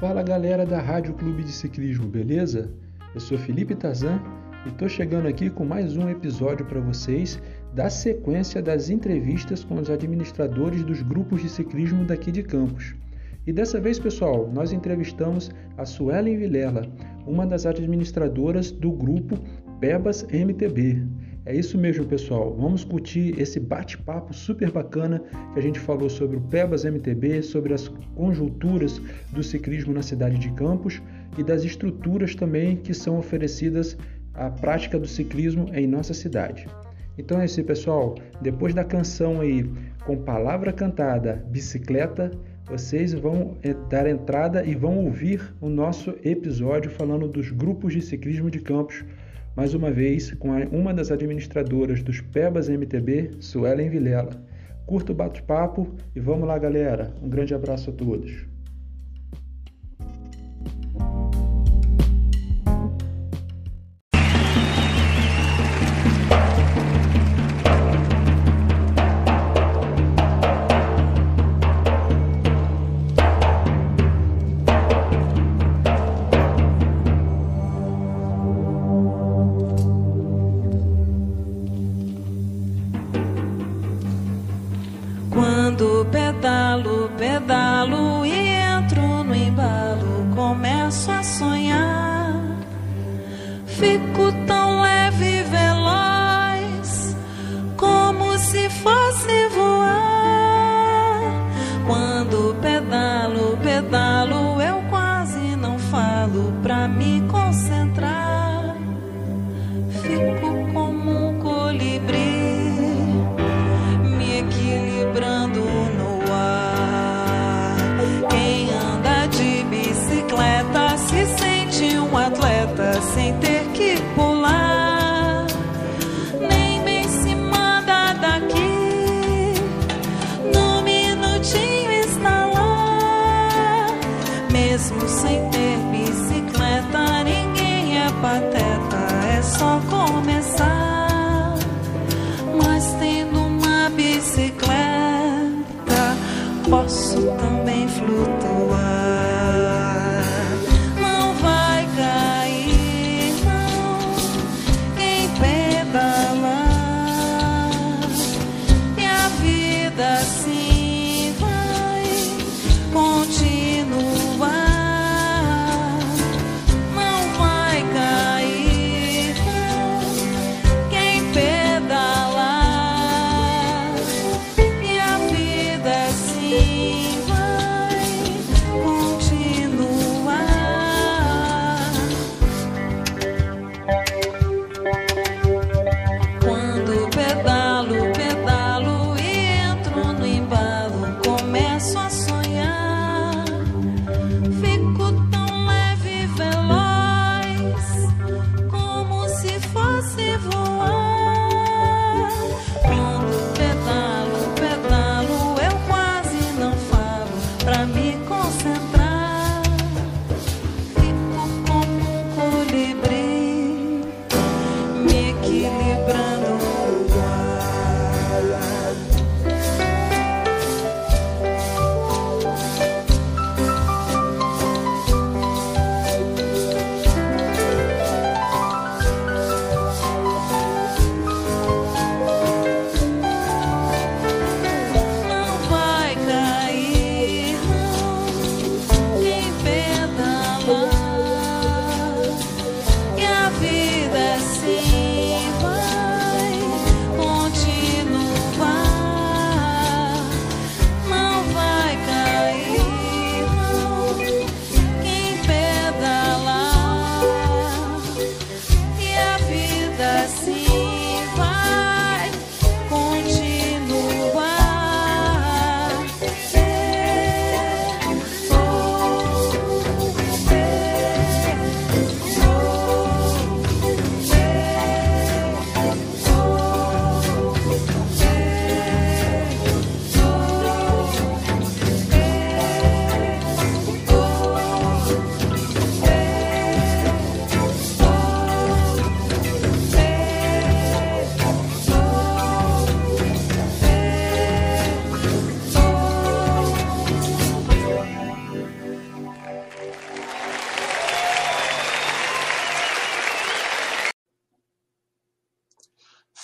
Fala galera da Rádio Clube de Ciclismo, beleza? Eu sou Felipe Tazan e estou chegando aqui com mais um episódio para vocês da sequência das entrevistas com os administradores dos grupos de ciclismo daqui de Campos. E dessa vez, pessoal, nós entrevistamos a Suelen Vilela, uma das administradoras do grupo Bebas MTB. É isso mesmo, pessoal. Vamos curtir esse bate-papo super bacana que a gente falou sobre o Pebas MTB, sobre as conjunturas do ciclismo na cidade de Campos e das estruturas também que são oferecidas à prática do ciclismo em nossa cidade. Então é isso, pessoal. Depois da canção aí com palavra cantada, bicicleta, vocês vão eh, dar entrada e vão ouvir o nosso episódio falando dos grupos de ciclismo de Campos mais uma vez com uma das administradoras dos PEBAS MTB, Suelen Vilela. Curta o bate-papo e vamos lá, galera. Um grande abraço a todos.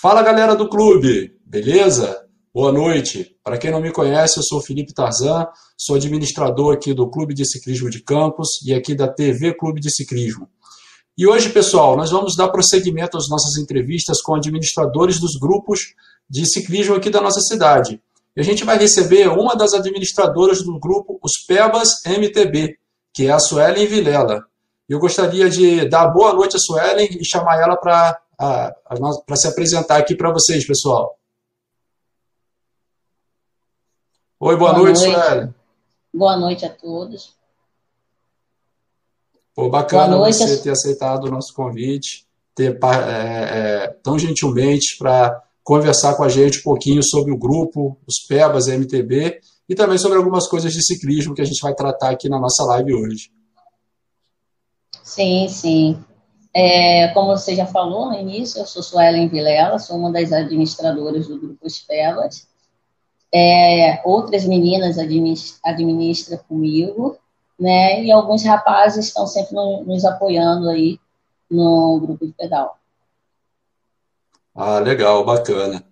Fala galera do clube, beleza? Boa noite. Para quem não me conhece, eu sou Felipe Tarzan, sou administrador aqui do Clube de Ciclismo de Campos e aqui da TV Clube de Ciclismo. E hoje, pessoal, nós vamos dar prosseguimento às nossas entrevistas com administradores dos grupos de ciclismo aqui da nossa cidade. E a gente vai receber uma das administradoras do grupo Os Pebas MTB, que é a Suelen Vilela. Eu gostaria de dar boa noite à Suelen e chamar ela para para se apresentar aqui para vocês, pessoal. Oi, boa, boa noite, noite, Sueli. Boa noite a todos. Pô, bacana você ter aceitado o nosso convite, ter é, é, tão gentilmente para conversar com a gente um pouquinho sobre o grupo, os PEBAS MTB e também sobre algumas coisas de ciclismo que a gente vai tratar aqui na nossa live hoje. Sim, sim. É, como você já falou no início, eu sou Suelen Vilela, sou uma das administradoras do Grupo Espelas. É, outras meninas administram administra comigo, né? E alguns rapazes estão sempre no, nos apoiando aí no grupo de pedal. Ah, legal, bacana.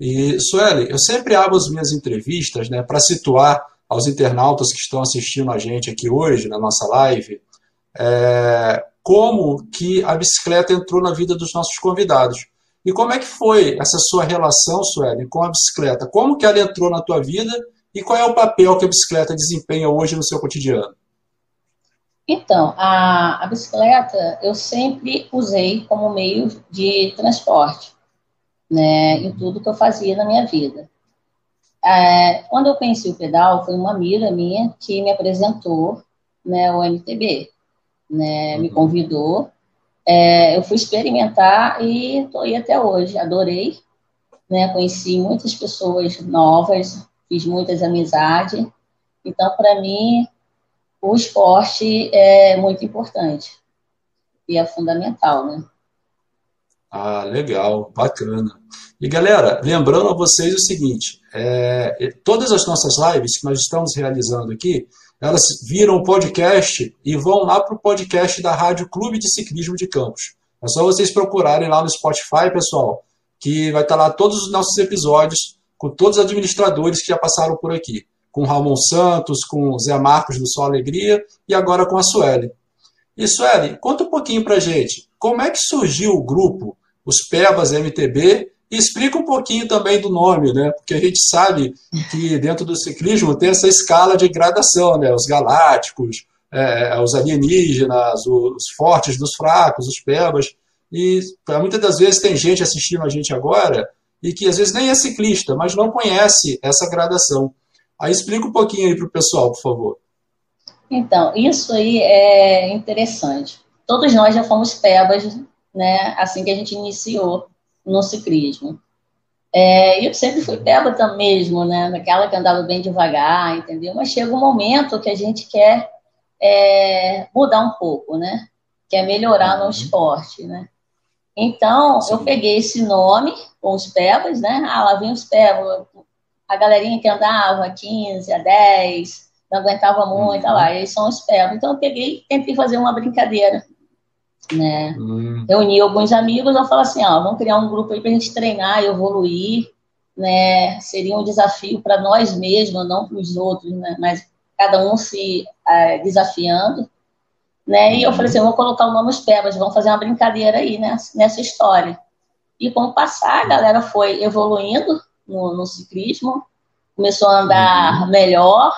E, Sueli, eu sempre abro as minhas entrevistas né, para situar aos internautas que estão assistindo a gente aqui hoje, na nossa live, é, como que a bicicleta entrou na vida dos nossos convidados. E como é que foi essa sua relação, Sueli, com a bicicleta? Como que ela entrou na tua vida e qual é o papel que a bicicleta desempenha hoje no seu cotidiano? Então, a, a bicicleta eu sempre usei como meio de transporte, né, em tudo que eu fazia na minha vida. É, quando eu conheci o pedal, foi uma amiga minha que me apresentou né, o MTB né, me uhum. convidou. É, eu fui experimentar e estou aí até hoje. Adorei, né? Conheci muitas pessoas novas, fiz muitas amizades. Então, para mim, o esporte é muito importante e é fundamental, né? Ah, legal, bacana. E galera, lembrando a vocês o seguinte: é, todas as nossas lives que nós estamos realizando aqui, elas viram o podcast e vão lá para o podcast da Rádio Clube de Ciclismo de Campos. É só vocês procurarem lá no Spotify, pessoal, que vai estar lá todos os nossos episódios com todos os administradores que já passaram por aqui. Com Ramon Santos, com Zé Marcos do Sol Alegria e agora com a Sueli. E Sueli, conta um pouquinho para gente, como é que surgiu o grupo, os Pebas MTB, explica um pouquinho também do nome, né? Porque a gente sabe que dentro do ciclismo tem essa escala de gradação, né? Os galácticos, é, os alienígenas, os fortes dos fracos, os pebas. E muitas das vezes tem gente assistindo a gente agora e que às vezes nem é ciclista, mas não conhece essa gradação. Aí explica um pouquinho aí para o pessoal, por favor. Então, isso aí é interessante. Todos nós já fomos pebas, né? Assim que a gente iniciou no ciclismo. É, eu sempre fui pébata mesmo, né? Daquela que andava bem devagar, entendeu? Mas chega um momento que a gente quer é, mudar um pouco, né? Quer melhorar no uhum. esporte, né? Então, Sim. eu peguei esse nome com os pebas, né? Ah, lá vem os pebas. A galerinha que andava 15 a 10, não aguentava muito, uhum. lá, eles são os pebas. Então, eu peguei e tentei fazer uma brincadeira né? Hum. Reuni alguns amigos, eu falo assim, ó, vamos criar um grupo aí para a gente treinar, evoluir, né? Seria um desafio para nós mesmos, não para os outros, né? Mas cada um se é, desafiando, né? E eu falei assim, eu vou colocar o nome os Pebas, vamos fazer uma brincadeira aí né? nessa história. E com o passar, a galera foi evoluindo no, no ciclismo, começou a andar uhum. melhor,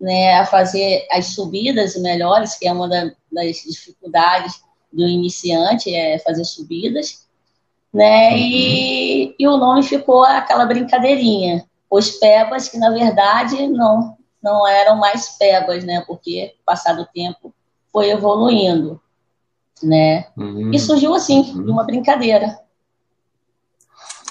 né? A fazer as subidas melhores, que é uma da, das dificuldades do iniciante, é fazer subidas, né? E, uhum. e o nome ficou aquela brincadeirinha. Os pebas, que na verdade não, não eram mais pebas, né? Porque, passado o tempo, foi evoluindo, né? Uhum. E surgiu assim, uhum. de uma brincadeira.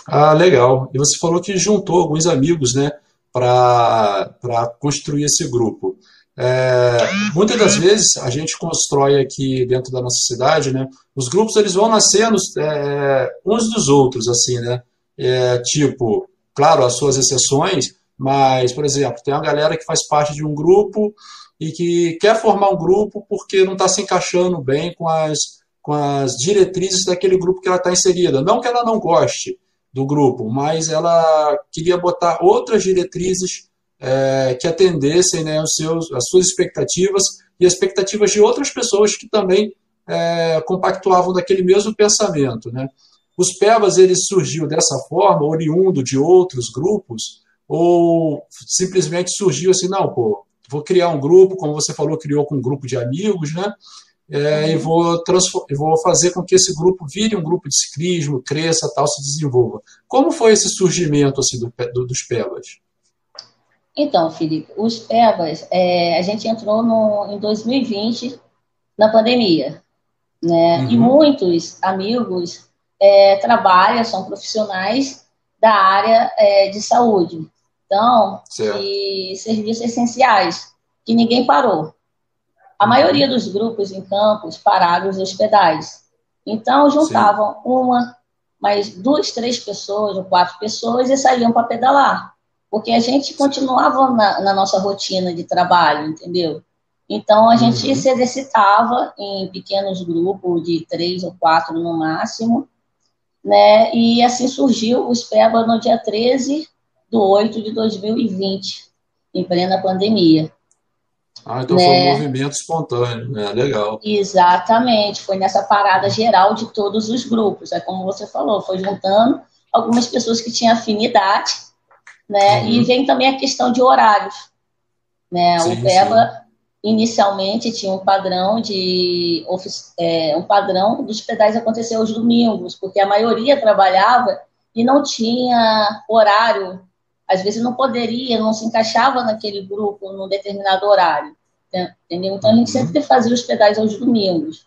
Ah, legal. E você falou que juntou alguns amigos, né? Para construir esse grupo. É, muitas das vezes a gente constrói aqui dentro da nossa cidade, né? Os grupos eles vão nascendo é, uns dos outros, assim, né? É, tipo, claro, as suas exceções, mas, por exemplo, tem uma galera que faz parte de um grupo e que quer formar um grupo porque não está se encaixando bem com as, com as diretrizes daquele grupo que ela está inserida. Não que ela não goste, do grupo, mas ela queria botar outras diretrizes é, que atendessem né, os seus, as suas expectativas e as expectativas de outras pessoas que também é, compactuavam daquele mesmo pensamento. Né? Os PEBAs ele surgiu dessa forma, oriundo de outros grupos, ou simplesmente surgiu assim, não, pô, vou criar um grupo, como você falou, criou com um grupo de amigos, né? É, e vou, vou fazer com que esse grupo vire um grupo de ciclismo, cresça, tal, se desenvolva. Como foi esse surgimento assim, do, do, dos PEBAs? Então, Felipe, os PEBAs, é, a gente entrou no, em 2020 na pandemia, né? Uhum. E muitos amigos é, trabalham, são profissionais da área é, de saúde. Então, de serviços essenciais, que ninguém parou. A uhum. maioria dos grupos em campos pararam os hospedais. Então, juntavam Sim. uma, mais duas, três pessoas ou quatro pessoas e saíam para pedalar. Porque a gente continuava na, na, nossa rotina de trabalho, entendeu? Então, a gente uhum. se exercitava em pequenos grupos de três ou quatro no máximo, né? E assim surgiu o SPEBA no dia 13 de 8 de 2020, em plena pandemia. Ah, então né? foi um movimento espontâneo, né? Legal. Exatamente, foi nessa parada geral de todos os grupos. É como você falou, foi juntando algumas pessoas que tinham afinidade, né? Uhum. E vem também a questão de horários. Né? Sim, o PEBA inicialmente tinha um padrão de é, um padrão dos pedais acontecer aos domingos, porque a maioria trabalhava e não tinha horário às vezes não poderia, não se encaixava naquele grupo num determinado horário. Entendeu? Então a gente uhum. sempre fazia os pedais aos domingos.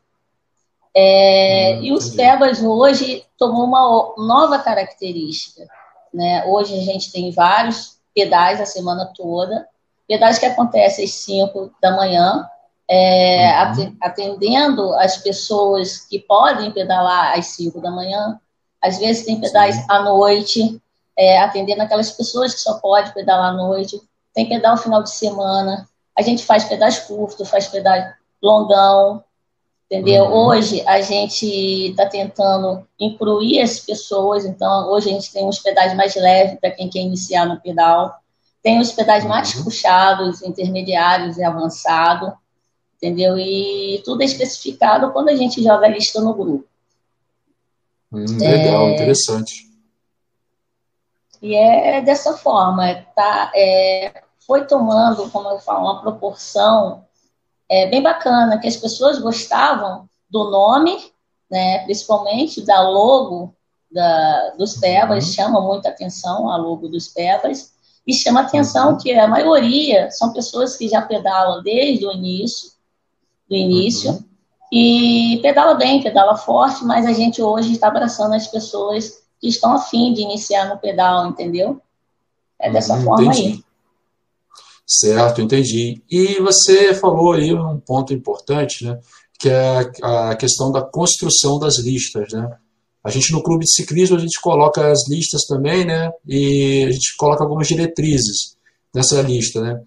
É, uhum, e os PEBAs hoje tomou uma nova característica. Né? Hoje a gente tem vários pedais a semana toda, pedais que acontecem às 5 da manhã, é, uhum. atendendo as pessoas que podem pedalar às 5 da manhã. Às vezes tem pedais Sim. à noite, é, atendendo aquelas pessoas que só pode pedalar à noite. Tem pedal final de semana. A gente faz pedais curtos, faz pedal longão, entendeu? Uhum. Hoje a gente está tentando incluir as pessoas, então hoje a gente tem uns pedais mais leves para quem quer iniciar no pedal. Tem os pedais uhum. mais puxados, intermediários e avançado, entendeu? E tudo é especificado quando a gente joga a lista no grupo. Hum, legal, é... interessante. E é dessa forma, tá, é, foi tomando, como eu falo, uma proporção é, bem bacana, que as pessoas gostavam do nome, né, principalmente da logo da, dos Pebas, uhum. chama muita atenção a logo dos Pebas, e chama atenção uhum. que a maioria são pessoas que já pedalam desde o início, do início, uhum. e pedala bem, pedala forte, mas a gente hoje está abraçando as pessoas que estão afim de iniciar no pedal, entendeu? É dessa hum, forma entendi. aí. Certo, entendi. E você falou aí um ponto importante, né? Que é a questão da construção das listas, né? A gente no clube de ciclismo a gente coloca as listas também, né? E a gente coloca algumas diretrizes nessa lista, né?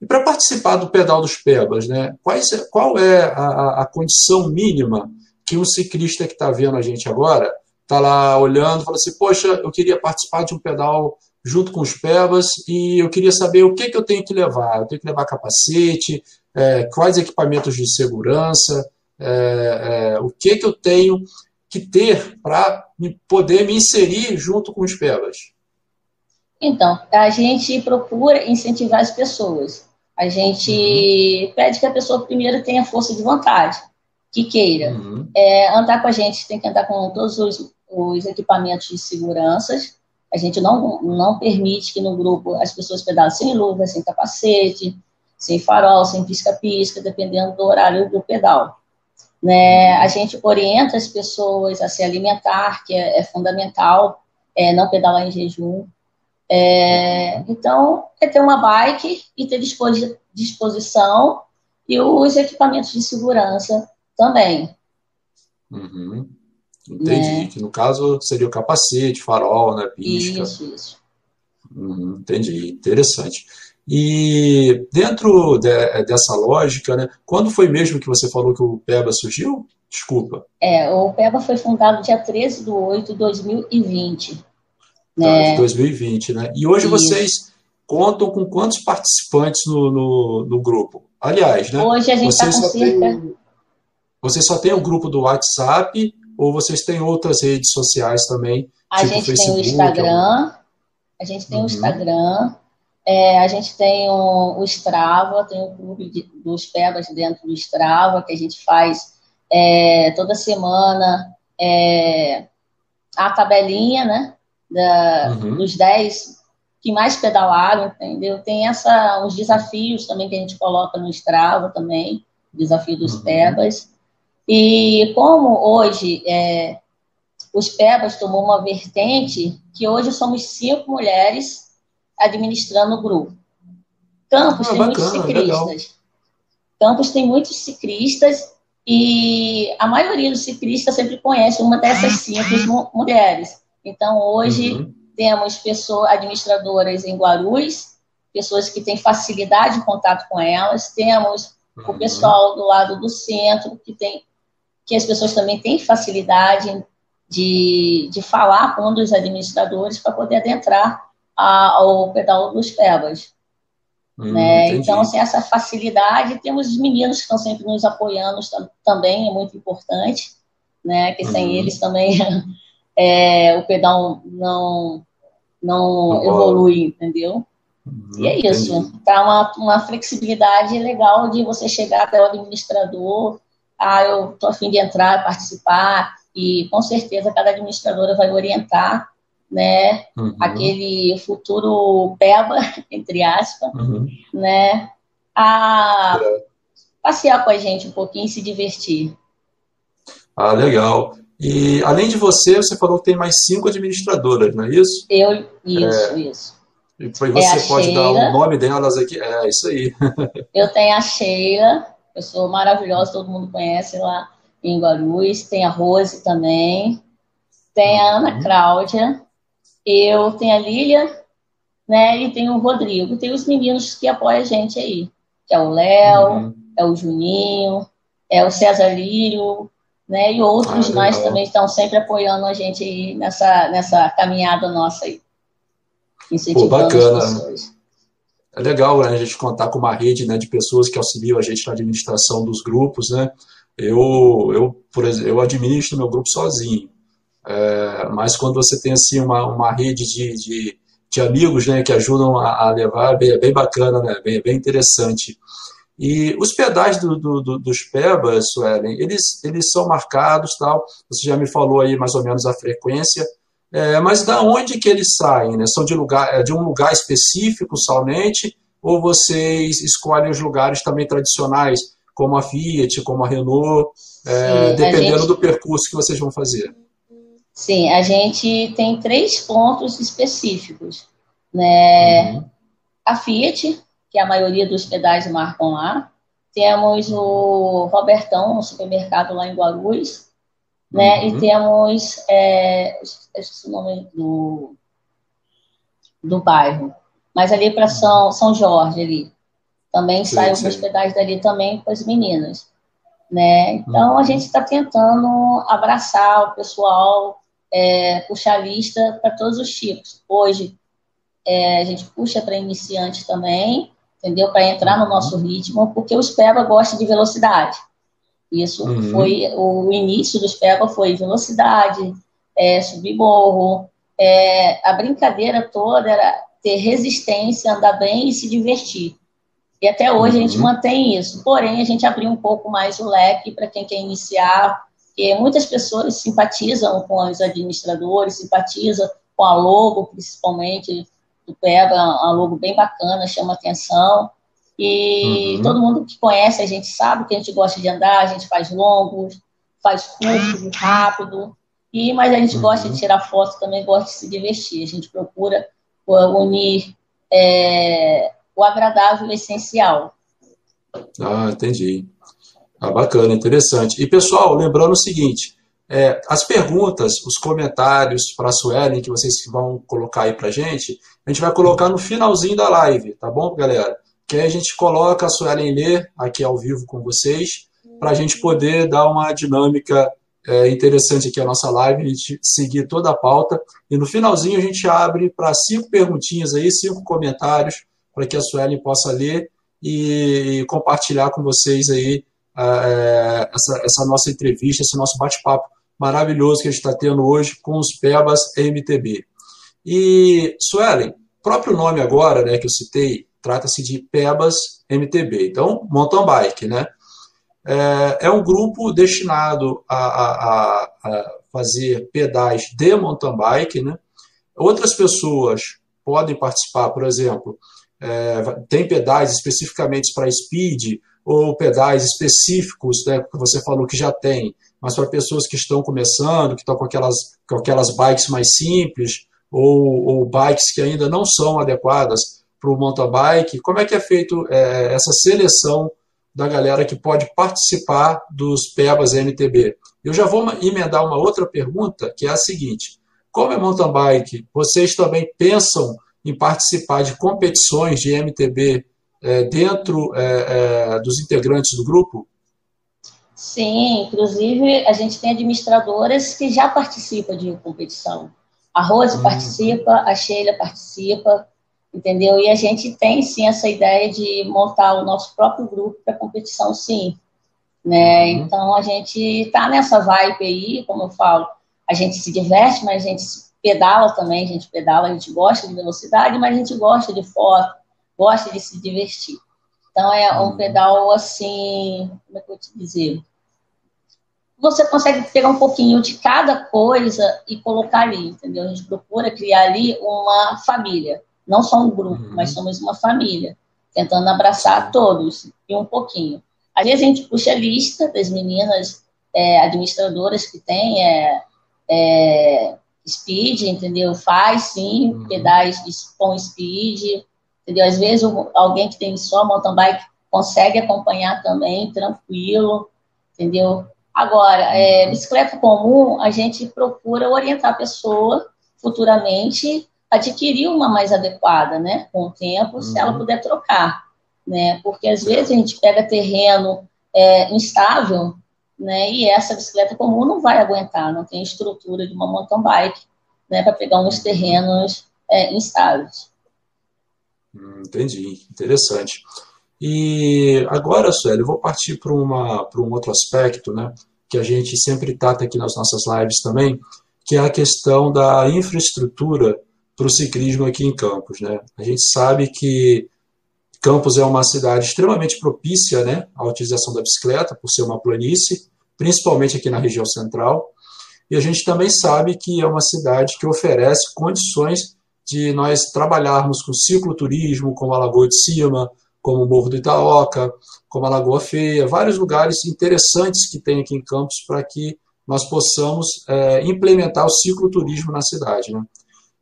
E para participar do pedal dos Pebas, né? Quais, qual é a, a condição mínima que um ciclista que está vendo a gente agora está lá olhando, fala assim, poxa, eu queria participar de um pedal junto com os pebas e eu queria saber o que, que eu tenho que levar. Eu tenho que levar capacete, é, quais equipamentos de segurança, é, é, o que, que eu tenho que ter para poder me inserir junto com os pebas. Então, a gente procura incentivar as pessoas. A gente uhum. pede que a pessoa primeiro tenha força de vontade, que queira. Uhum. É, andar com a gente tem que andar com todos os os equipamentos de segurança. A gente não, não permite que no grupo as pessoas pedalem sem luva, sem capacete, sem farol, sem pisca-pisca, dependendo do horário do pedal. Né? A gente orienta as pessoas a se alimentar, que é, é fundamental, é, não pedalar em jejum. É, então, é ter uma bike e ter disposição e os equipamentos de segurança também. Uhum. Entendi. Né? Que no caso seria o capacete, farol, né? Pisca. Isso, isso. Uhum, entendi. Interessante. E dentro de, dessa lógica, né, quando foi mesmo que você falou que o PEBA surgiu? Desculpa. É, o PEBA foi fundado dia 13 de 8 de 2020. né? de 2020, né? E hoje Isso. vocês contam com quantos participantes no, no, no grupo? Aliás, né? Hoje a gente está com cerca... Tem, vocês só tem o grupo do WhatsApp ou vocês têm outras redes sociais também? A tipo gente Facebook, tem o Instagram, a gente tem uhum. o Instagram, é, a gente tem o, o Strava, tem o clube de, dos Pebas dentro do Strava, que a gente faz é, toda semana é, a tabelinha, né? Da, uhum. Dos 10 que mais pedalaram, entendeu? Tem essa, uns desafios também que a gente coloca no Strava também, desafio dos uhum. Pebas. E como hoje é, os Pebas tomou uma vertente que hoje somos cinco mulheres administrando o grupo. Campos ah, tem bacana, muitos ciclistas. Legal. Campos tem muitos ciclistas e a maioria dos ciclistas sempre conhece uma dessas cinco mulheres. Então, hoje, uhum. temos pessoas administradoras em Guarulhos, pessoas que têm facilidade de contato com elas, temos uhum. o pessoal do lado do centro, que tem que as pessoas também têm facilidade de, de falar com um dos administradores para poder adentrar a, ao pedal dos Pebas. Hum, né? Então, assim, essa facilidade, temos os meninos que estão sempre nos apoiando também, é muito importante, né? que sem uhum. eles também é, o pedal não, não evolui, entendeu? Uhum, e é isso, tá uma, uma flexibilidade legal de você chegar até o administrador, ah, eu estou afim de entrar, participar, e com certeza cada administradora vai orientar né? Uhum. Aquele futuro peba, entre aspas, uhum. né? A passear com a gente um pouquinho e se divertir. Ah, legal. E além de você, você falou que tem mais cinco administradoras, não é isso? Eu, isso, é, isso. E você é pode Sheila, dar o nome delas aqui? É, isso aí. eu tenho a Sheila, eu sou maravilhosa, todo mundo conhece lá em Guarulhos. Tem a Rose também. Tem a Ana uhum. Cláudia, eu tenho a Lília, né? E tem o Rodrigo. Tem os meninos que apoiam a gente aí, que é o Léo, uhum. é o Juninho, é o César Lírio, né? E outros ah, mais também estão sempre apoiando a gente aí nessa, nessa caminhada nossa aí. Incentivando Pô, bacana. as pessoas. É legal né, a gente contar com uma rede né, de pessoas que auxiliam a gente na administração dos grupos, né? Eu, eu, por exemplo, eu administro meu grupo sozinho. É, mas quando você tem assim uma, uma rede de, de, de amigos né, que ajudam a, a levar, é bem, bem bacana, né, bem, bem interessante. E os pedais do, do, do, dos PEBAs, Suelen, eles, eles são marcados, tal. Você já me falou aí mais ou menos a frequência, é, mas da onde que eles saem? Né? São de, lugar, é de um lugar específico somente, ou vocês escolhem os lugares também tradicionais, como a Fiat, como a Renault, é, Sim, dependendo a gente... do percurso que vocês vão fazer? Sim, a gente tem três pontos específicos. Né? Uhum. A Fiat, que a maioria dos pedais marcam lá. Temos o Robertão, um supermercado lá em Guarulhos. Né? Uhum. E temos, é, esqueci o nome do, do bairro, mas ali para São, São Jorge, ali. Também saem alguns pedais dali também com as meninas. Né? Então, uhum. a gente está tentando abraçar o pessoal é, puxar lista para todos os tipos. Hoje, é, a gente puxa para iniciante também, entendeu? Para entrar no nosso ritmo, porque os PEBA gostam de velocidade. Isso uhum. foi o início dos PEBA foi velocidade, é, subir morro. É, a brincadeira toda era ter resistência, andar bem e se divertir. E até hoje uhum. a gente uhum. mantém isso. Porém, a gente abriu um pouco mais o leque para quem quer iniciar porque muitas pessoas simpatizam com os administradores, simpatizam com a logo, principalmente do Pega, a logo bem bacana, chama atenção. E uhum. todo mundo que conhece a gente sabe que a gente gosta de andar, a gente faz longos, faz curto, rápido. E, mas a gente uhum. gosta de tirar foto também, gosta de se divertir. A gente procura unir é, o agradável e o essencial. Ah, entendi. Ah, bacana, interessante. E pessoal, lembrando o seguinte: é, as perguntas, os comentários para a Suelen que vocês vão colocar aí para gente, a gente vai colocar no finalzinho da live, tá bom, galera? Que aí a gente coloca a Suelen ler aqui ao vivo com vocês, para a gente poder dar uma dinâmica é interessante aqui a nossa live, a gente seguir toda a pauta. E no finalzinho a gente abre para cinco perguntinhas aí, cinco comentários, para que a Suelen possa ler e compartilhar com vocês aí é, essa, essa nossa entrevista, esse nosso bate-papo maravilhoso que a gente está tendo hoje com os PEBAS MTB. E, Suelen, próprio nome agora, né, que eu citei, trata-se de PEBAS MTB. Então, mountain bike, né? É, é um grupo destinado a, a, a, fazer pedais de mountain bike, né? Outras pessoas podem participar, por exemplo, é, tem pedais especificamente para speed ou pedais específicos, né, que você falou que já tem, mas para pessoas que estão começando, que estão com aquelas, com aquelas bikes mais simples, ou, ou bikes que ainda não são adequadas para o mountain bike, como é que é feito é, essa seleção da galera que pode participar dos PEBAS MTB? Eu já vou emendar uma outra pergunta, que é a seguinte, como é mountain bike, vocês também pensam em participar de competições de MTB é, dentro é, é, dos integrantes do grupo? Sim, inclusive a gente tem administradoras que já participam de competição. A Rose hum. participa, a Sheila participa, entendeu? E a gente tem sim essa ideia de montar o nosso próprio grupo para competição, sim. Né? Uhum. Então a gente está nessa vibe aí, como eu falo, a gente se diverte, mas a gente pedala também, a gente pedala, a gente gosta de velocidade, mas a gente gosta de foto, gosta de se divertir. Então é um uhum. pedal assim, como é que eu te dizer? Você consegue pegar um pouquinho de cada coisa e colocar ali, entendeu? A gente procura criar ali uma família, não só um grupo, uhum. mas somos uma família, tentando abraçar todos e um pouquinho. Às vezes a gente puxa a lista das meninas é, administradoras que tem, é, é speed, entendeu? Faz sim uhum. pedais com speed, entendeu? Às vezes alguém que tem só mountain bike consegue acompanhar também, tranquilo, entendeu? Agora, é, uhum. bicicleta comum, a gente procura orientar a pessoa futuramente adquirir uma mais adequada, né? Com o tempo, uhum. se ela uhum. puder trocar, né? Porque às vezes a gente pega terreno é, instável, né? E essa bicicleta comum não vai aguentar, não tem estrutura de uma mountain bike, né? Para pegar uns terrenos é, instáveis. Hum, entendi, interessante. E agora, Sueli, eu vou partir para um outro aspecto, né? Que a gente sempre trata aqui nas nossas lives também, que é a questão da infraestrutura para o ciclismo aqui em Campos, né? A gente sabe que Campos é uma cidade extremamente propícia né, à utilização da bicicleta, por ser uma planície, principalmente aqui na região central. E a gente também sabe que é uma cidade que oferece condições de nós trabalharmos com cicloturismo, como a Lagoa de Cima, como o Morro do Itaoca, como a Lagoa Feia, vários lugares interessantes que tem aqui em Campos para que nós possamos é, implementar o cicloturismo na cidade. Né?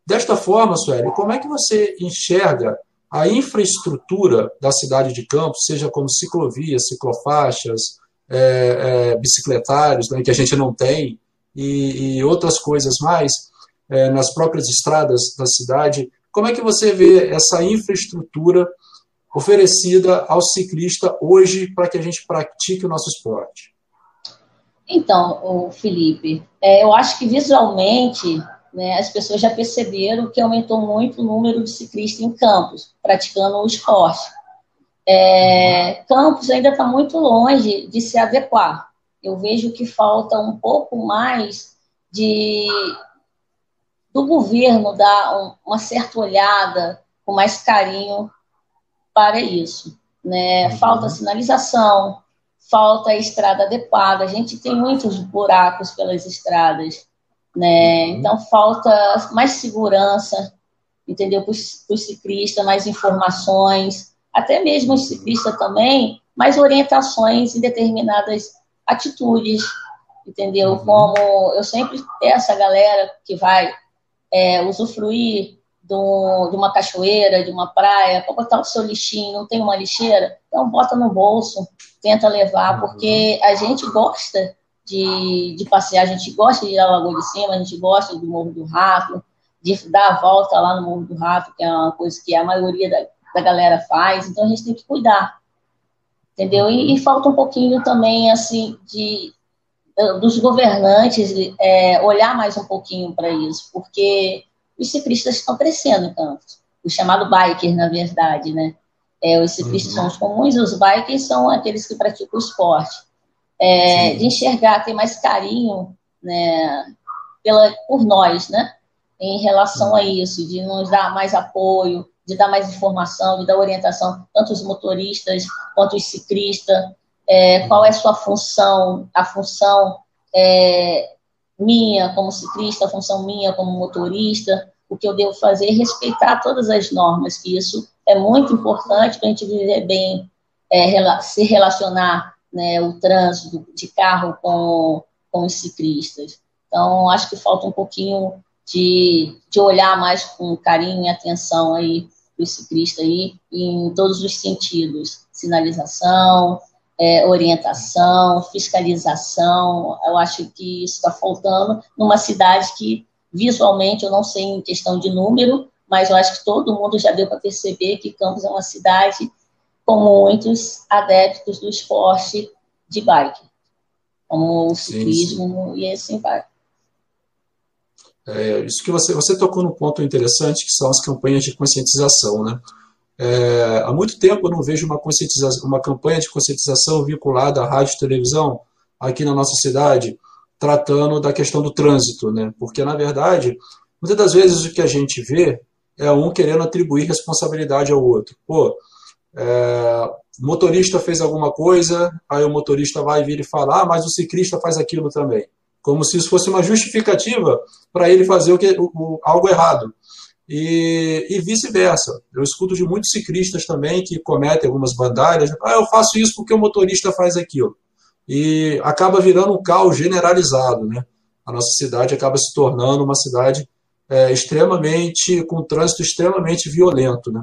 Desta forma, Sueli, como é que você enxerga a infraestrutura da cidade de Campos, seja como ciclovias, ciclofaixas, é, é, bicicletários, né, que a gente não tem, e, e outras coisas mais, é, nas próprias estradas da cidade, como é que você vê essa infraestrutura oferecida ao ciclista hoje para que a gente pratique o nosso esporte? Então, Felipe, é, eu acho que visualmente né, as pessoas já perceberam que aumentou muito o número de ciclistas em campos, praticando o esporte. É, campos ainda está muito longe de se adequar. Eu vejo que falta um pouco mais de do governo dar um, uma certa olhada com mais carinho para isso. Né? Falta sinalização, falta estrada adequada. A gente tem muitos buracos pelas estradas. Né? Uhum. Então falta mais segurança, entendeu? Para os ciclistas, mais informações, até mesmo os ciclistas também, mais orientações em determinadas atitudes, entendeu? Uhum. Como eu sempre peço a galera que vai é, usufruir do, de uma cachoeira, de uma praia, para botar o seu lixinho, não tem uma lixeira? Então bota no bolso, tenta levar, uhum. porque a gente gosta de, de passear, a gente gosta de ir à Lagoa de Cima, a gente gosta do Morro do Rato, de dar a volta lá no Morro do Rato, que é uma coisa que a maioria da, da galera faz, então a gente tem que cuidar, entendeu? E, e falta um pouquinho também, assim, de, dos governantes é, olhar mais um pouquinho para isso, porque os ciclistas estão crescendo Campos. O chamado biker, na verdade, né? É, os ciclistas uhum. são os comuns, os bikers são aqueles que praticam o esporte. É, de enxergar, ter mais carinho né, pela, por nós, né? Em relação uhum. a isso, de nos dar mais apoio, de dar mais informação, de dar orientação, tanto os motoristas quanto os ciclistas, é, qual é a sua função, a função é, minha como ciclista, a função minha como motorista, o que eu devo fazer, respeitar todas as normas, que isso é muito importante para a gente viver bem, é, se relacionar né, o trânsito de carro com, com os ciclistas. Então, acho que falta um pouquinho de, de olhar mais com carinho e atenção aí para o ciclista aí, em todos os sentidos, sinalização, é, orientação, fiscalização. Eu acho que isso está faltando numa cidade que, visualmente, eu não sei em questão de número, mas eu acho que todo mundo já deu para perceber que Campos é uma cidade com muitos adeptos do esporte de bike, como o ciclismo sim, sim. e assim vai. É, isso que você, você tocou num ponto interessante, que são as campanhas de conscientização, né? É, há muito tempo eu não vejo uma, conscientização, uma campanha de conscientização vinculada à rádio e televisão aqui na nossa cidade, tratando da questão do trânsito, né? Porque, na verdade, muitas das vezes o que a gente vê é um querendo atribuir responsabilidade ao outro. Pô, é, motorista fez alguma coisa, aí o motorista vai vir e fala, ah, mas o ciclista faz aquilo também. Como se isso fosse uma justificativa para ele fazer o que, o, o, algo errado e, e vice-versa. Eu escuto de muitos ciclistas também que cometem algumas bandalhas. Ah, eu faço isso porque o motorista faz aquilo. E acaba virando um caos generalizado. Né? A nossa cidade acaba se tornando uma cidade é, extremamente, com um trânsito extremamente violento. Né?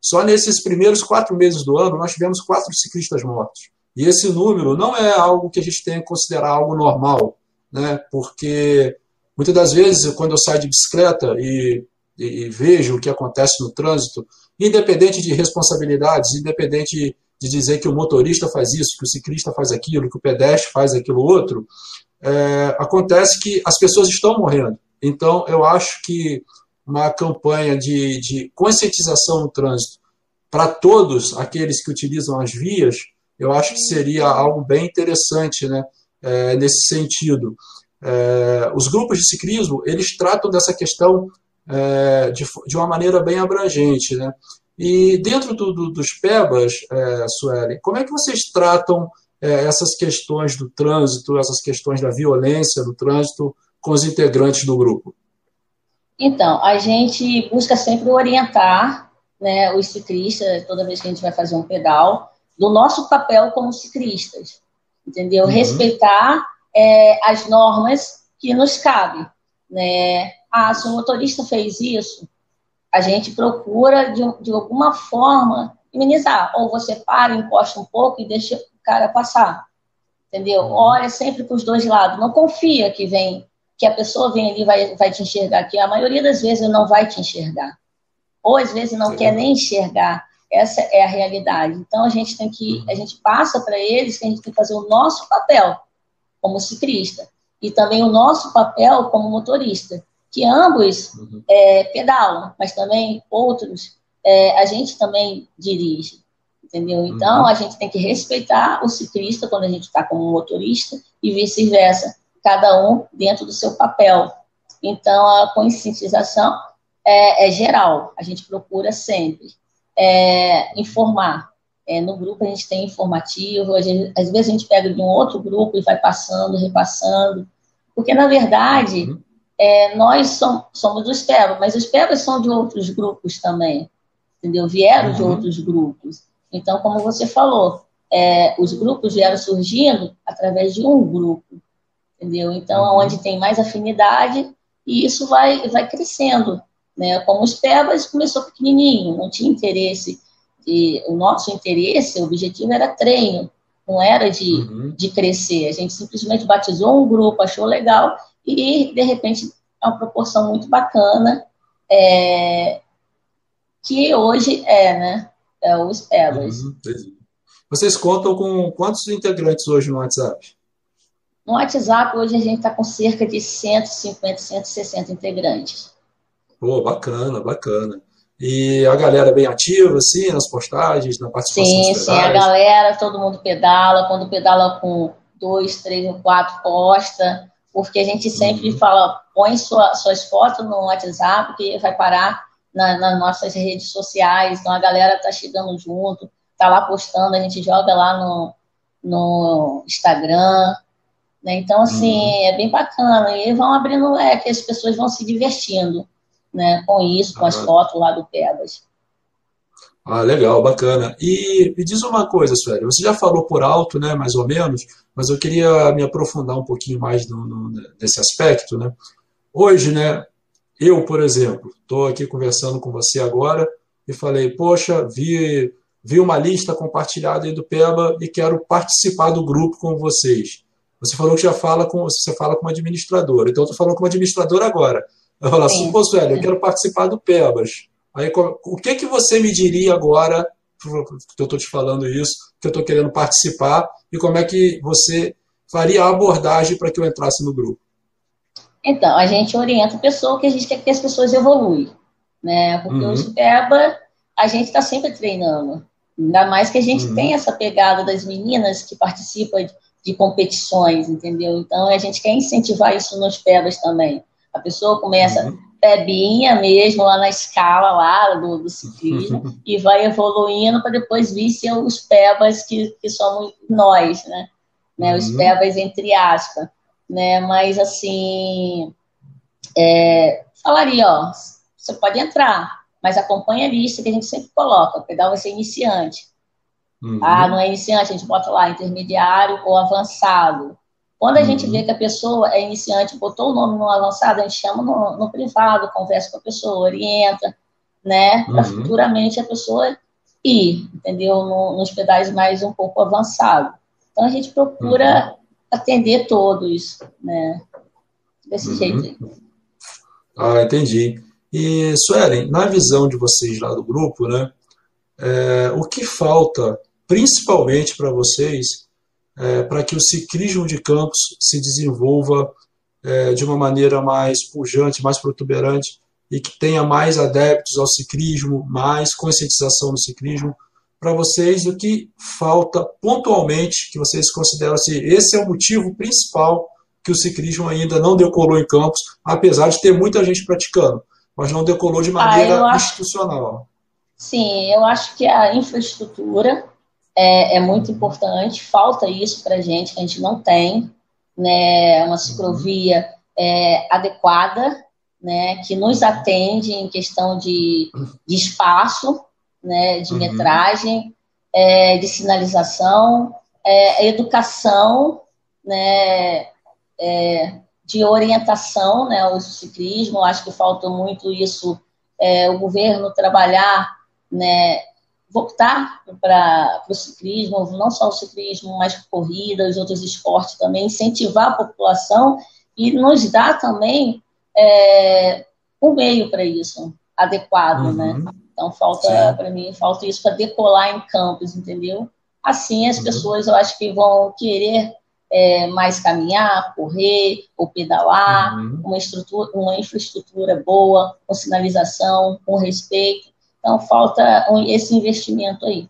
Só nesses primeiros quatro meses do ano, nós tivemos quatro ciclistas mortos. E esse número não é algo que a gente tem que considerar algo normal, né? porque muitas das vezes, quando eu saio de bicicleta e e, e vejo o que acontece no trânsito, independente de responsabilidades, independente de dizer que o motorista faz isso, que o ciclista faz aquilo, que o pedestre faz aquilo outro, é, acontece que as pessoas estão morrendo. Então, eu acho que uma campanha de, de conscientização no trânsito para todos aqueles que utilizam as vias, eu acho que seria algo bem interessante né, é, nesse sentido. É, os grupos de ciclismo, eles tratam dessa questão é, de, de uma maneira bem abrangente. Né? E dentro do, do, dos PEBAs, é, Sueli, como é que vocês tratam é, essas questões do trânsito, essas questões da violência do trânsito com os integrantes do grupo? Então, a gente busca sempre orientar né, os ciclistas, toda vez que a gente vai fazer um pedal, do nosso papel como ciclistas, entendeu? Uhum. Respeitar é, as normas que nos cabem, né? ah, se o motorista fez isso, a gente procura, de, de alguma forma, minimizar. Ou você para, encosta um pouco e deixa o cara passar. Entendeu? Uhum. Olha sempre para os dois lados. Não confia que vem, que a pessoa vem ali e vai, vai te enxergar. Que a maioria das vezes não vai te enxergar. Ou às vezes não Sim. quer nem enxergar. Essa é a realidade. Então a gente tem que, uhum. a gente passa para eles que a gente tem que fazer o nosso papel como ciclista e também o nosso papel como motorista que ambos uhum. é, pedalam, mas também outros é, a gente também dirige, entendeu? Então uhum. a gente tem que respeitar o ciclista quando a gente está como motorista e vice-versa, cada um dentro do seu papel. Então a conscientização é, é geral, a gente procura sempre é, informar. É, no grupo a gente tem informativo, gente, às vezes a gente pega de um outro grupo e vai passando, repassando, porque na verdade uhum é, nós somos, somos os PEVA, mas os PEVAs são de outros grupos também, entendeu? Vieram uhum. de outros grupos. Então, como você falou, é, os grupos vieram surgindo através de um grupo, entendeu? Então, uhum. onde tem mais afinidade, e isso vai, vai crescendo, né? Como os PEVAs começou pequenininho, não tinha interesse, de, o nosso interesse, o objetivo era treino, não era de, uhum. de crescer. A gente simplesmente batizou um grupo, achou legal e, de repente, é uma proporção muito bacana, é, que hoje é, né? É os Elas. Uhum, Vocês contam com quantos integrantes hoje no WhatsApp? No WhatsApp, hoje a gente está com cerca de 150, 160 integrantes. Pô, bacana, bacana. E a galera é bem ativa, assim, nas postagens, na participação Sim, sim, a galera, todo mundo pedala, quando pedala com dois, três ou quatro posta, porque a gente sempre uhum. fala, põe sua, suas fotos no WhatsApp, que vai parar na, nas nossas redes sociais, então a galera tá chegando junto, tá lá postando, a gente joga lá no, no Instagram, né? Então, assim, uhum. é bem bacana, e vão abrindo é que as pessoas vão se divertindo, né, com isso, com as fotos lá do Pebas. Ah, legal, bacana. E me diz uma coisa, Sueli, você já falou por alto, né, mais ou menos, mas eu queria me aprofundar um pouquinho mais no, no, nesse aspecto, né? Hoje, né, eu, por exemplo, estou aqui conversando com você agora e falei, poxa, vi, vi uma lista compartilhada aí do Peba e quero participar do grupo com vocês. Você falou que já fala com, você fala com uma administradora, então eu estou falando com uma administradora agora. Eu falo assim, pô, velho, eu quero participar do Pebas. Aí, o que que você me diria agora, que eu estou te falando isso, que eu estou querendo participar, e como é que você faria a abordagem para que eu entrasse no grupo? Então, a gente orienta a pessoa que a gente quer que as pessoas evoluem, né? Porque uhum. o PEBA, a gente está sempre treinando. Ainda mais que a gente uhum. tem essa pegada das meninas que participam de, competições, entendeu? Então, a gente quer incentivar isso nos PEBAs também. A pessoa começa uhum. pebinha mesmo lá na escala lá do, do ciclismo e vai evoluindo para depois vir ser os pebas que, que somos nós, né? né? Os uhum. pebas entre aspas, né? Mas assim, é, falaria, ó, você pode entrar, mas acompanha a lista que a gente sempre coloca, pedal vai ser iniciante. Uhum. Ah, não é iniciante, a gente bota lá intermediário ou avançado. Quando a uhum. gente vê que a pessoa é iniciante, botou o nome no avançado, a gente chama no, no privado, conversa com a pessoa, orienta, né? Para uhum. futuramente a pessoa ir, entendeu? No, nos pedais mais um pouco avançado. Então a gente procura uhum. atender todos, né? Desse uhum. jeito aí. Ah, entendi. E, Suelen, na visão de vocês lá do grupo, né? É, o que falta, principalmente para vocês, é, para que o ciclismo de campos se desenvolva é, de uma maneira mais pujante, mais protuberante e que tenha mais adeptos ao ciclismo, mais conscientização no ciclismo. Para vocês, o que falta pontualmente, que vocês consideram assim, esse é o motivo principal que o ciclismo ainda não decolou em campos, apesar de ter muita gente praticando, mas não decolou de maneira ah, institucional. Sim, eu acho que a infraestrutura é, é muito importante, falta isso para a gente, que a gente não tem, né, uma ciclovia é, adequada, né, que nos atende em questão de, de espaço, né, de uhum. metragem, é, de sinalização, é, educação, né, é, de orientação né, ao ciclismo. Acho que falta muito isso, é, o governo trabalhar né, voltar para o ciclismo, não só o ciclismo, mas corrida, os outros esportes também, incentivar a população e nos dar também é, um meio para isso adequado, uhum. né? Então falta para mim falta isso para decolar em campos, entendeu? Assim as uhum. pessoas eu acho que vão querer é, mais caminhar, correr ou pedalar, uhum. uma estrutura, uma infraestrutura boa, com sinalização, com respeito então, falta esse investimento aí.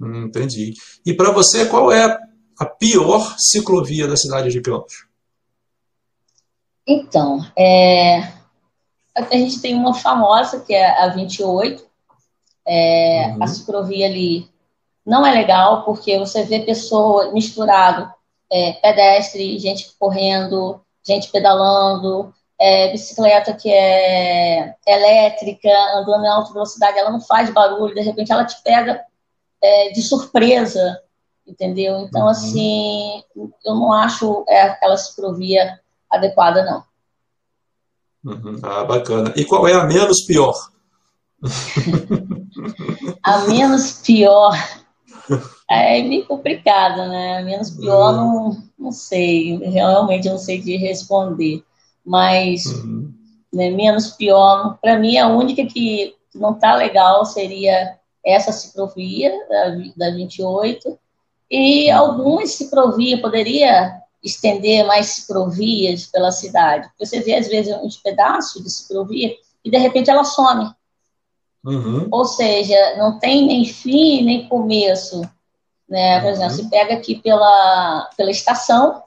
Hum, entendi. E para você, qual é a pior ciclovia da cidade de Campos? Então, é, a gente tem uma famosa, que é a 28. É, uhum. A ciclovia ali não é legal, porque você vê pessoa misturado, é, pedestre, gente correndo, gente pedalando, é, bicicleta que é elétrica, andando em alta velocidade, ela não faz barulho, de repente ela te pega é, de surpresa, entendeu? Então, uhum. assim, eu não acho é, aquela ciclovia adequada, não. Uhum. Ah, bacana. E qual é a menos pior? a menos pior é meio complicado, né? A menos pior, uhum. não, não sei. Realmente não sei de responder mas uhum. né, menos pior. Para mim, a única que não está legal seria essa ciclovia da, da 28 e uhum. algumas ciclovia poderia estender mais ciclovias pela cidade. Você vê, às vezes, uns pedaços de ciclovia e, de repente, ela some. Uhum. Ou seja, não tem nem fim nem começo. Né? Por exemplo, uhum. se pega aqui pela, pela estação,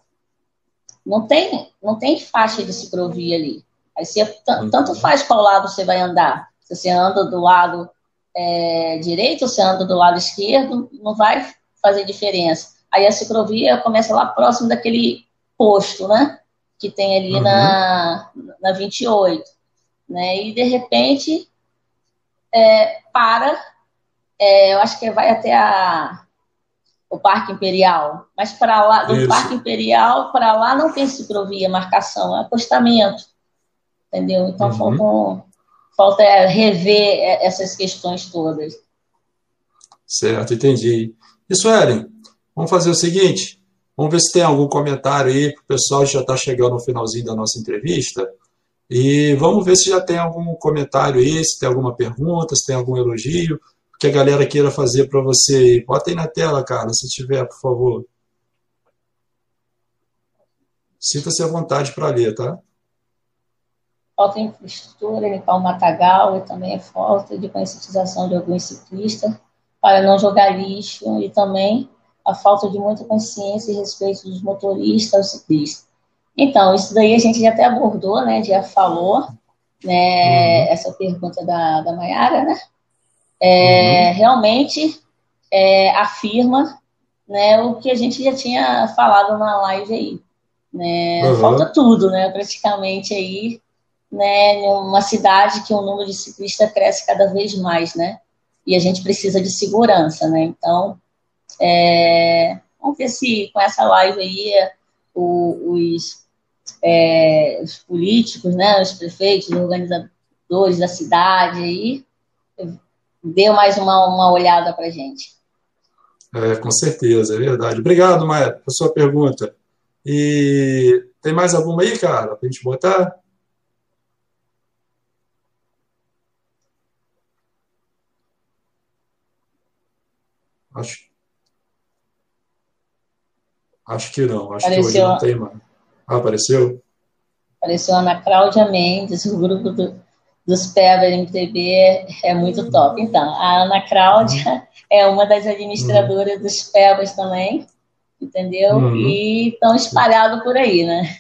não tem, não tem faixa de ciclovia ali. Aí você, uhum. tanto faz qual lado você vai andar. Se você anda do lado é, direito ou se anda do lado esquerdo, não vai fazer diferença. Aí a ciclovia começa lá próximo daquele posto, né? Que tem ali uhum. na, na 28. Né? E de repente é, para, é, eu acho que vai até a, o Parque Imperial. Mas para lá, do Isso. Parque Imperial para lá não tem ciclovia, marcação, é acostamento. Entendeu? Então uhum. falta, falta rever essas questões todas. Certo, entendi. Isso, Ellen, vamos fazer o seguinte: vamos ver se tem algum comentário aí, o pessoal já está chegando no finalzinho da nossa entrevista. E vamos ver se já tem algum comentário aí, se tem alguma pergunta, se tem algum elogio que a galera queira fazer para você aí. Bota aí na tela, cara, se tiver, por favor. Sinta-se à vontade para ler, tá? Falta infraestrutura, limpar o matagal e também falta de conscientização de alguns ciclistas para não jogar lixo e também a falta de muita consciência e respeito dos motoristas aos ciclistas. Então, isso daí a gente já até abordou, né? Já falou, né? Uhum. Essa pergunta da, da Mayara, né? É, uhum. Realmente é, afirma né, o que a gente já tinha falado na live aí. Né? Uhum. Falta tudo, né? Praticamente aí, né? Numa cidade que o número de ciclistas cresce cada vez mais, né? E a gente precisa de segurança, né? Então, é, vamos ver se com essa live aí o, os, é, os políticos, né, os prefeitos, os organizadores da cidade aí, deu mais uma, uma olhada para gente. É, com certeza, é verdade. Obrigado, Maia, por sua pergunta. E tem mais alguma aí, cara, para a gente botar? Acho, Acho que não, acho apareceu, que hoje não tem mais. Ah, apareceu? Apareceu a Ana Cláudia Mendes, o grupo do, dos Peber MTB é muito top. Então, a Ana Cláudia é uma das administradoras uhum. dos Pebas também, entendeu? Uhum. E estão espalhados por aí, né?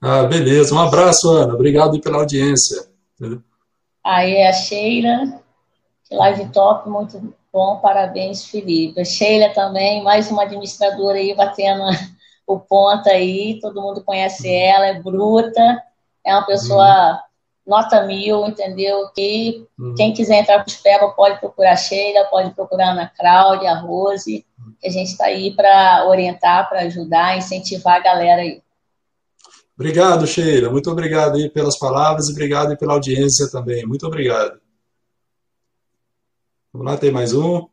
Ah, beleza. Um abraço, Ana. Obrigado pela audiência. Aí é a Sheila, live top, muito Bom, parabéns, Felipe. A Sheila também, mais uma administradora aí batendo o ponto aí, todo mundo conhece ela, é bruta, é uma pessoa uhum. Nota mil, entendeu? Que uhum. quem quiser entrar para os PEBA pode procurar a Sheila, pode procurar a Ana Cláudia, a Rose, que a gente está aí para orientar, para ajudar, incentivar a galera aí. Obrigado, Sheila. Muito obrigado aí pelas palavras e obrigado pela audiência também. Muito obrigado. Vamos lá, tem mais um.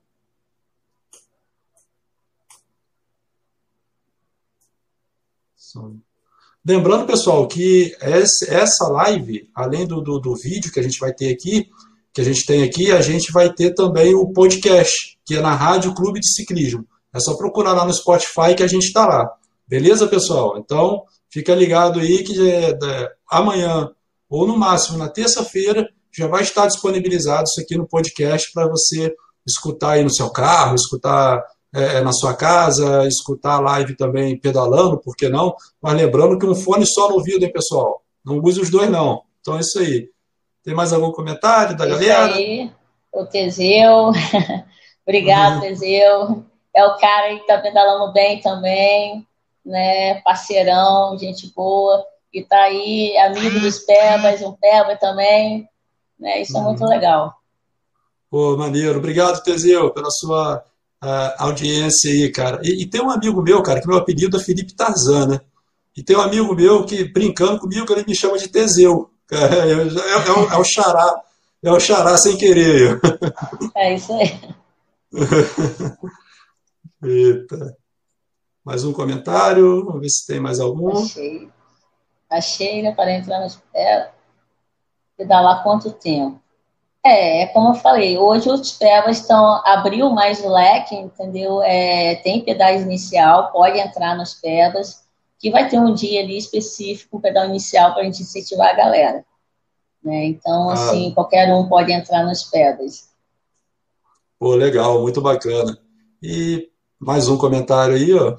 Lembrando, pessoal, que essa live, além do, do, do, vídeo que a gente vai ter aqui, que a gente tem aqui, a gente vai ter também o podcast, que é na Rádio Clube de Ciclismo. É só procurar lá no Spotify que a gente está lá. Beleza, pessoal? Então, fica ligado aí que é, amanhã, ou no máximo na terça-feira, já vai estar disponibilizado isso aqui no podcast para você escutar aí no seu carro, escutar é, é, na sua casa, escutar a live também pedalando, por que não? Mas lembrando que um fone só no ouvido, hein, pessoal? Não use os dois, não. Então é isso aí. Tem mais algum comentário da isso galera? Aí, o Teseu. Obrigado, uhum. Teseu. É o cara que tá pedalando bem também, né? Parceirão, gente boa. E tá aí, amigo dos Pebas, um Peba também. Né? Isso uhum. é muito legal. Pô, maneiro. Obrigado, Teseu, pela sua uh, audiência aí, cara. E, e, tem um amigo meu, cara, que meu apelido é Felipe Tarzan, né? E tem um amigo meu que, brincando comigo, ele me chama de Teseu. É, é, é, o, é o xará. É o xará sem querer. É isso aí. Eita. Mais um comentário. Vamos ver se tem mais algum. Achei. Achei, né, para entrar nas e dá lá quanto tempo? É, é como eu falei, hoje os PEVAs estão, abriu mais o leque, entendeu? É, tem pedágio inicial, pode entrar nos PEVAs, que vai ter um dia ali específico, um pedal inicial para a gente incentivar a galera. Né? Então, ah. assim, qualquer um pode entrar nos pedais. Pô, legal, muito bacana. E mais um comentário aí, ó.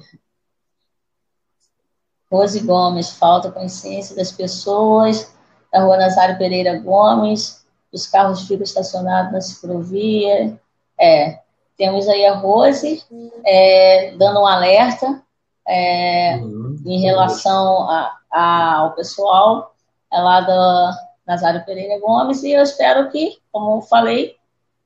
Rose Gomes, falta consciência das pessoas, da rua Nazário Pereira Gomes, os carros ficam estacionados na ciclovia. É, temos aí a Rose é, dando um alerta é, uhum. em relação a, a, ao pessoal é lá da Nazário Pereira Gomes e eu espero que, como eu falei,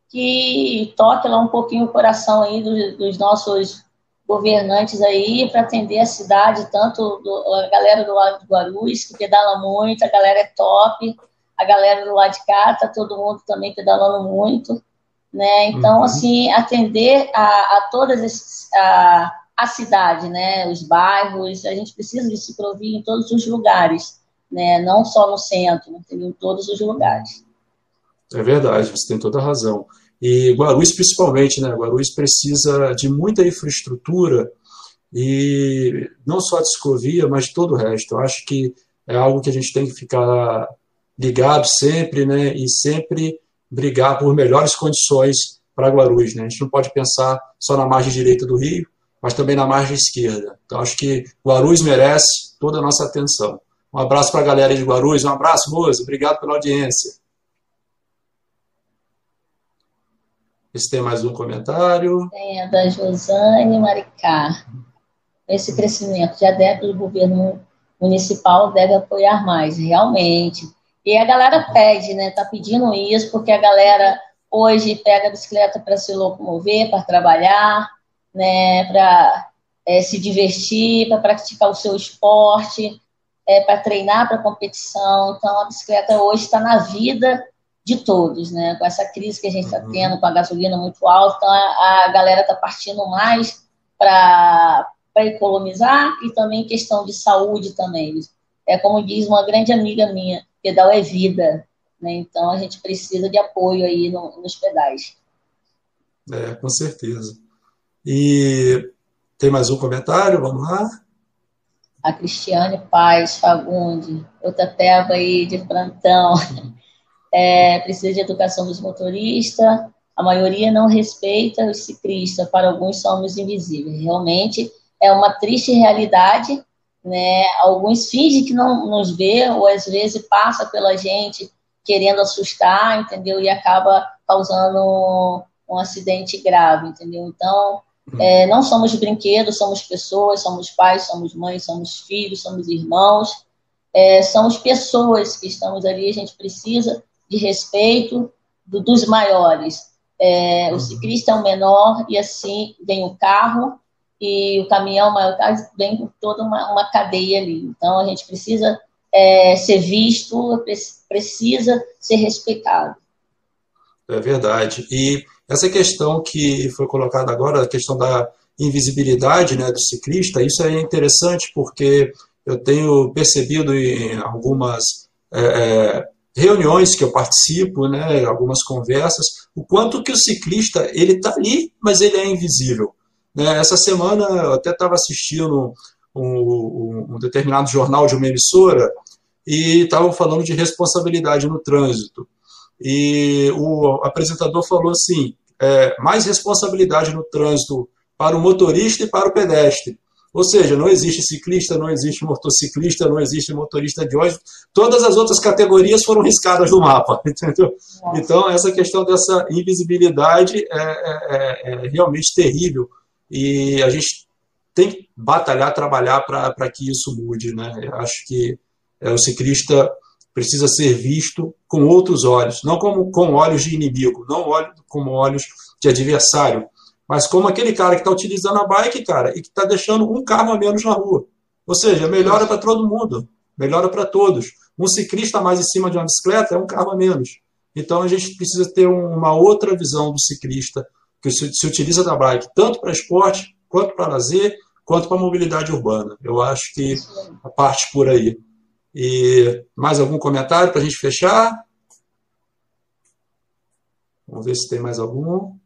que toque lá um pouquinho o coração aí dos, dos nossos governantes aí para atender a cidade, tanto do, a galera do lado do Guarulhos, que pedala muito, a galera é top, a galera do lado de cá, tá todo mundo também pedalando muito, né? Então, uhum. assim, atender a, a todas esses, a, a cidade, né? Os bairros, a gente precisa de prover em todos os lugares, né? Não só no centro, em todos os lugares. É verdade, você tem toda a razão. E Guarulhos, principalmente, né? Guarulhos precisa de muita infraestrutura e não só de ciclovia, mas de todo o resto. Eu acho que é algo que a gente tem que ficar ligado sempre, né? E sempre brigar por melhores condições para Guarulhos, né? A gente não pode pensar só na margem direita do Rio, mas também na margem esquerda. Então acho que Guarulhos merece toda a nossa atenção. Um abraço para a galera de Guarulhos, um abraço, Rose, obrigado pela audiência. se tem mais um comentário. Tem a da Josane Maricá. Esse crescimento de adeptos do governo municipal deve apoiar mais, realmente. E a galera pede, né? Tá pedindo isso porque a galera hoje pega a bicicleta para se locomover, para trabalhar, né? Para é, se divertir, para praticar o seu esporte, é, para treinar para competição. Então a bicicleta hoje está na vida de todos, né? Com essa crise que a gente está uhum. tendo, com a gasolina muito alta, então a, a galera está partindo mais para economizar e também questão de saúde também. É como diz uma grande amiga minha, pedal é vida, né? Então a gente precisa de apoio aí no, nos pedais. É, com certeza. E tem mais um comentário? Vamos lá. A Cristiane Paz Fagundi, outra peba aí de plantão. é, precisa de educação dos motoristas, a maioria não respeita os ciclistas, para alguns somos invisíveis. Realmente é uma triste realidade, né? Alguns fingem que não nos vê, ou às vezes passa pela gente querendo assustar, entendeu? E acaba causando um acidente grave, entendeu? Então, é, não somos brinquedos, somos pessoas, somos pais, somos mães, somos filhos, somos irmãos, é, somos pessoas que estamos ali, a gente precisa de respeito do, dos maiores. É, o uhum. ciclista é o menor e assim vem o carro e o caminhão maior vem com toda uma, uma cadeia ali. Então a gente precisa é, ser visto, precisa ser respeitado. É verdade. E essa questão que foi colocada agora, a questão da invisibilidade né, do ciclista, isso é interessante porque eu tenho percebido em algumas é, é reuniões que eu participo, né, algumas conversas, o quanto que o ciclista ele está ali, mas ele é invisível. Né? Essa semana eu até estava assistindo um, um, um, determinado jornal de uma emissora e estavam falando de responsabilidade no trânsito. E o apresentador falou assim: é, mais responsabilidade no trânsito para o motorista e para o pedestre. Ou seja, não existe ciclista, não existe motociclista, não existe motorista de ônibus. Todas as outras categorias foram riscadas do mapa, entendeu? Então, essa questão dessa invisibilidade é, é, é, é realmente terrível. E a gente tem que batalhar, trabalhar para que isso mude. Né? Eu acho que é, o ciclista precisa ser visto com outros olhos, não como com olhos de inimigo, não como olhos de adversário, mas como aquele cara que está utilizando a bike, cara, e que está deixando um carro a menos na rua. Ou seja, melhora para todo mundo, melhora para todos. Um ciclista mais em cima de uma bicicleta é um carro a menos. Então a gente precisa ter uma outra visão do ciclista que se, utiliza da bike tanto para esporte, quanto para lazer, quanto para mobilidade urbana. Eu acho que a parte por aí. E mais algum comentário para a gente fechar? Vamos ver se tem mais algum.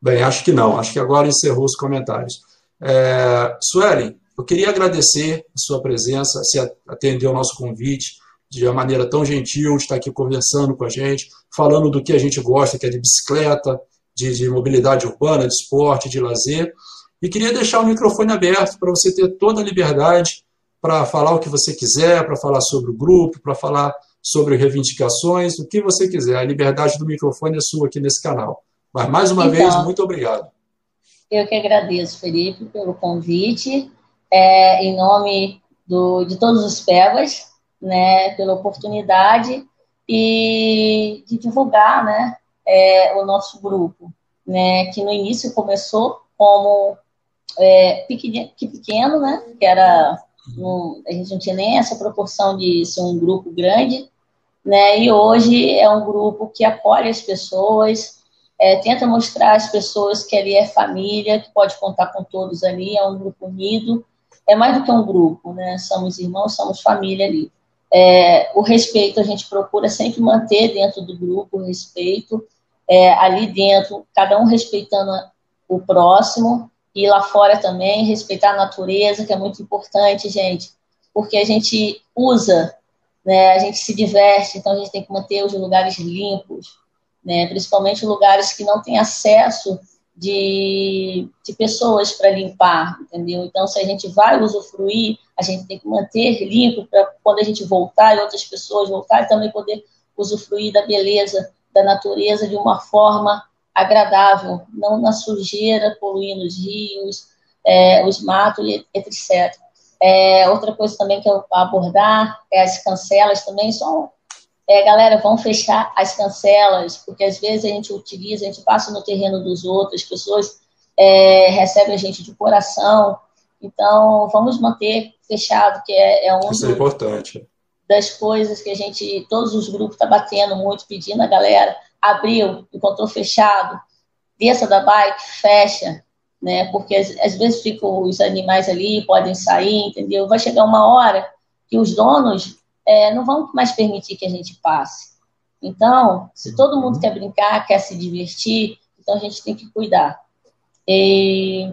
Bem, acho que não. Acho que agora encerrou os comentários. É, Suelen, eu queria agradecer a sua presença, se atender ao nosso convite de uma maneira tão gentil, de estar aqui conversando com a gente, falando do que a gente gosta, que é de bicicleta, de, de mobilidade urbana, de esporte, de lazer. E queria deixar o microfone aberto para você ter toda a liberdade para falar o que você quiser, para falar sobre o grupo, para falar sobre reivindicações, o que você quiser. A liberdade do microfone é sua aqui nesse canal. Mas, mais uma então, vez, muito obrigado. Eu que agradeço, Felipe, pelo convite. É, em nome do, de todos os PEVAs, né, pela oportunidade e de divulgar né, é, o nosso grupo, né, que no início começou como é, pequeno, pequeno, né, que era um, a gente não tinha nem essa proporção de ser um grupo grande, né, e hoje é um grupo que apoia as pessoas, é, tenta mostrar às pessoas que ali é família, que pode contar com todos ali, é um grupo unido, é mais do que um grupo, né, somos irmãos, somos família ali. É, o respeito a gente procura sempre manter dentro do grupo o respeito, é, ali dentro, cada um respeitando o próximo, e lá fora também, respeitar a natureza, que é muito importante, gente, porque a gente usa, né, a gente se diverte, então a gente tem que manter os lugares limpos, né, principalmente lugares que não têm acesso de, de pessoas para limpar, entendeu? Então, se a gente vai usufruir, a gente tem que manter limpo para quando a gente voltar e outras pessoas voltarem também poder usufruir da beleza da natureza de uma forma agradável, não na sujeira, poluindo os rios, é, os matos, etc. É, outra coisa também que eu vou abordar é as cancelas também são é, galera, vão fechar as cancelas, porque às vezes a gente utiliza, a gente passa no terreno dos outros, as pessoas é, recebem a gente de coração, então vamos manter fechado, que é, é um Isso é importante. das coisas que a gente, todos os grupos estão tá batendo muito, pedindo a galera, abriu, encontrou fechado, desça da bike, fecha, né? Porque às, às, vezes ficam os animais ali, podem sair, entendeu? Vai chegar uma hora que os donos é, não vão mais permitir que a gente passe. Então, se todo mundo quer brincar, quer se divertir, então a gente tem que cuidar. E,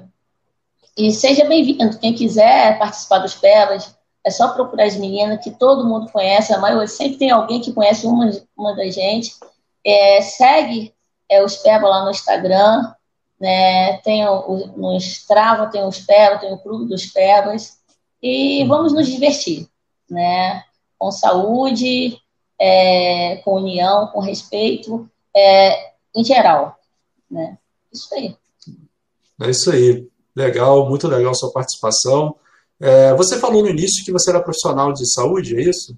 e seja bem-vindo. Quem quiser participar dos Pelas, é só procurar as meninas que todo mundo conhece, a maioria sempre tem alguém que conhece uma, uma da gente. É, segue é, os Peba lá no Instagram, né? Tem o, no Strava, tem os Peba, tem o Clube dos Pebas, e vamos nos divertir, né? Com saúde, é, com união, com respeito, é, em geral, né? Isso aí. É isso aí. Legal, muito legal sua participação. É, você falou no início que você era profissional de saúde, é isso?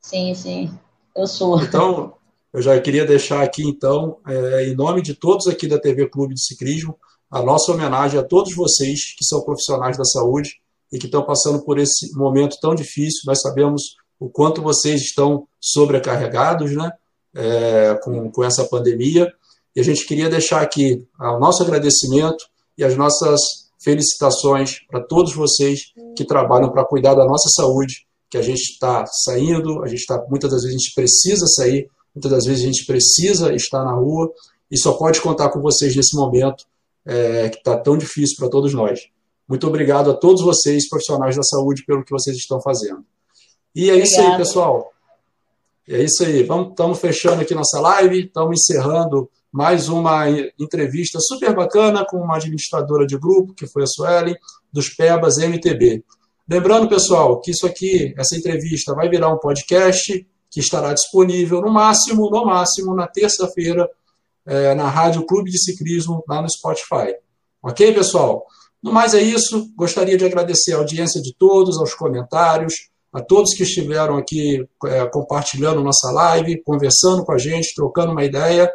Sim, sim, eu sou. Então, eu já queria deixar aqui, então, é, em nome de todos aqui da TV Clube de Ciclismo, a nossa homenagem a todos vocês que são profissionais da saúde e que estão passando por esse momento tão difícil. Nós sabemos o quanto vocês estão sobrecarregados né, é, com, com essa pandemia. E a gente queria deixar aqui o nosso agradecimento e as nossas felicitações para todos vocês que trabalham para cuidar da nossa saúde, que a gente está saindo, a gente está muitas das vezes a gente precisa sair, muitas das vezes a gente precisa estar na rua e só pode contar com vocês nesse momento é, que está tão difícil para todos nós. Muito obrigado a todos vocês, profissionais da saúde, pelo que vocês estão fazendo. E é Obrigada. isso aí, pessoal. É isso aí. Estamos fechando aqui nossa live, estamos encerrando mais uma entrevista super bacana com uma administradora de grupo, que foi a Suelen, dos PEBAS MTB. Lembrando, pessoal, que isso aqui, essa entrevista, vai virar um podcast que estará disponível no máximo, no máximo, na terça-feira, é, na Rádio Clube de Ciclismo, lá no Spotify. Ok, pessoal? No mais é isso. Gostaria de agradecer a audiência de todos, aos comentários, a todos que estiveram aqui é, compartilhando nossa live, conversando com a gente, trocando uma ideia.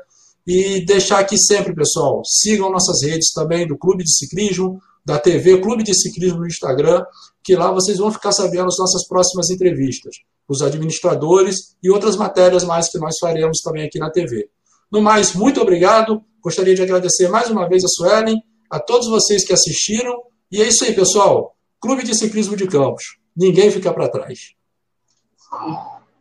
E deixar aqui sempre, pessoal, sigam nossas redes também do Clube de Ciclismo, da TV Clube de Ciclismo no Instagram, que lá vocês vão ficar sabendo as nossas próximas entrevistas, os administradores e outras matérias mais que nós faremos também aqui na TV. No mais, muito obrigado. Gostaria de agradecer mais uma vez a Suelen, a todos vocês que assistiram. E é isso aí, pessoal. Clube de Ciclismo de Campos. Ninguém fica para trás.